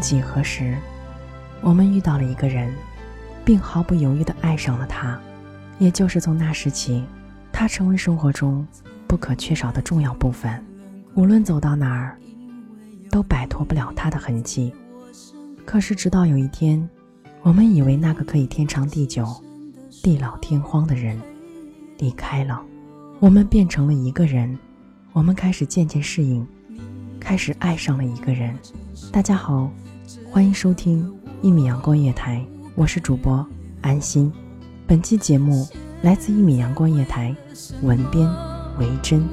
曾几何时，我们遇到了一个人，并毫不犹豫地爱上了他。也就是从那时起，他成为生活中不可缺少的重要部分。无论走到哪儿，都摆脱不了他的痕迹。可是，直到有一天，我们以为那个可以天长地久、地老天荒的人离开了，我们变成了一个人。我们开始渐渐适应，开始爱上了一个人。大家好，欢迎收听一米阳光夜台，我是主播安心。本期节目来自一米阳光夜台，文编为真。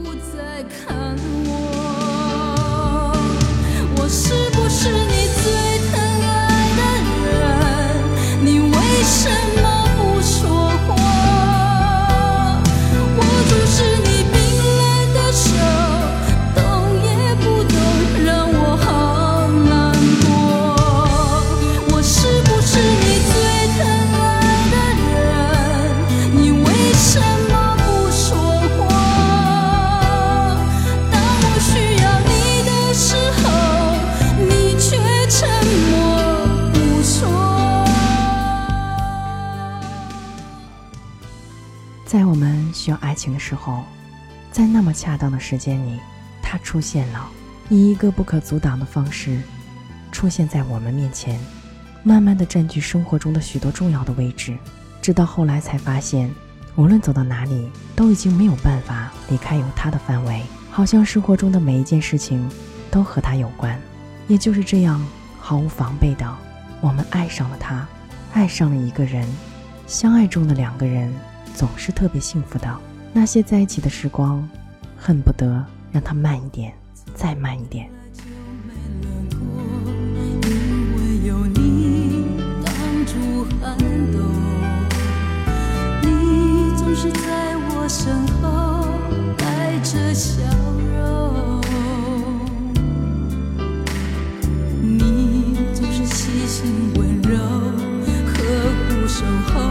在我们需要爱情的时候，在那么恰当的时间里，他出现了，以一个不可阻挡的方式，出现在我们面前，慢慢的占据生活中的许多重要的位置，直到后来才发现，无论走到哪里，都已经没有办法离开有他的范围，好像生活中的每一件事情都和他有关。也就是这样，毫无防备的，我们爱上了他，爱上了一个人。相爱中的两个人总是特别幸福的，那些在一起的时光，恨不得让它慢一点，再慢一点。因为有你挡住寒冬，你总是在我身后带着笑容，你总是细心温柔，呵护守候，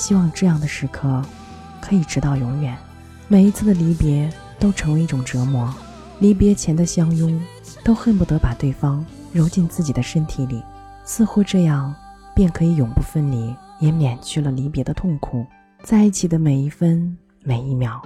希望这样的时刻可以直到永远，每一次的离别都成为一种折磨。离别前的相拥，都恨不得把对方揉进自己的身体里，似乎这样便可以永不分离，也免去了离别的痛苦。在一起的每一分每一秒，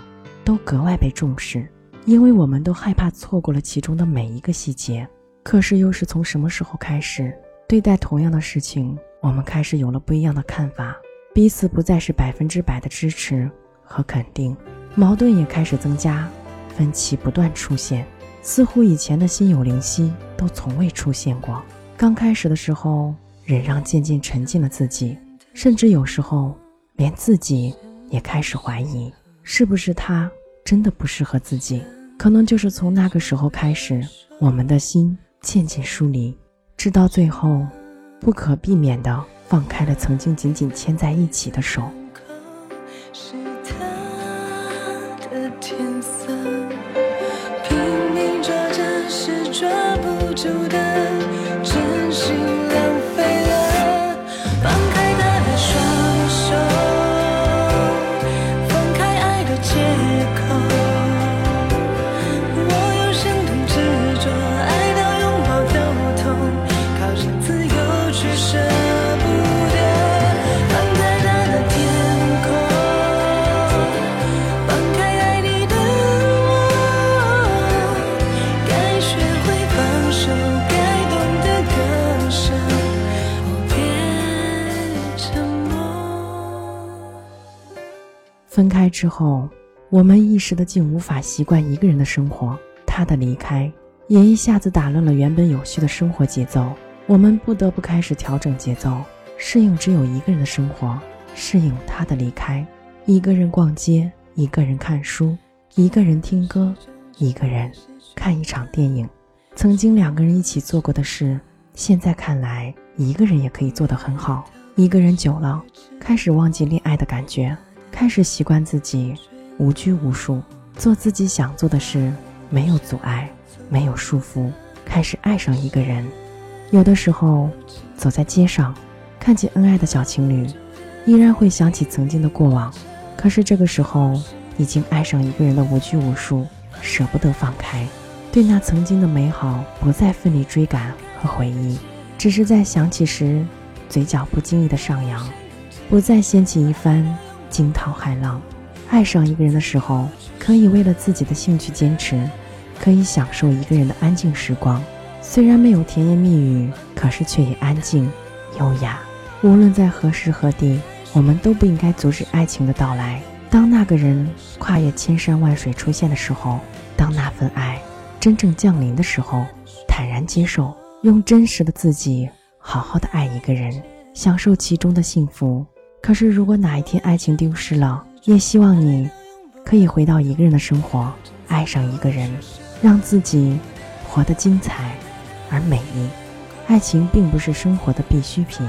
都格外被重视，因为我们都害怕错过了其中的每一个细节。可是又是从什么时候开始，对待同样的事情，我们开始有了不一样的看法，彼此不再是百分之百的支持和肯定，矛盾也开始增加。分歧不断出现，似乎以前的心有灵犀都从未出现过。刚开始的时候，忍让渐渐沉浸了自己，甚至有时候连自己也开始怀疑，是不是他真的不适合自己？可能就是从那个时候开始，我们的心渐渐疏离，直到最后，不可避免的放开了曾经紧紧牵在一起的手。是他的天色，拼命抓着是抓不住的，真心分开之后，我们一时的竟无法习惯一个人的生活。他的离开，也一下子打乱了原本有序的生活节奏。我们不得不开始调整节奏，适应只有一个人的生活，适应他的离开。一个人逛街，一个人看书，一个人听歌，一个人看一场电影。曾经两个人一起做过的事，现在看来一个人也可以做得很好。一个人久了，开始忘记恋爱的感觉，开始习惯自己无拘无束，做自己想做的事，没有阻碍，没有束缚，开始爱上一个人。有的时候，走在街上，看见恩爱的小情侣，依然会想起曾经的过往。可是这个时候，已经爱上一个人的无拘无束，舍不得放开，对那曾经的美好不再奋力追赶和回忆，只是在想起时，嘴角不经意的上扬，不再掀起一番惊涛骇浪。爱上一个人的时候，可以为了自己的兴趣坚持，可以享受一个人的安静时光。虽然没有甜言蜜语，可是却也安静、优雅。无论在何时何地，我们都不应该阻止爱情的到来。当那个人跨越千山万水出现的时候，当那份爱真正降临的时候，坦然接受，用真实的自己好好的爱一个人，享受其中的幸福。可是，如果哪一天爱情丢失了，也希望你可以回到一个人的生活，爱上一个人，让自己活得精彩而美丽。爱情并不是生活的必需品。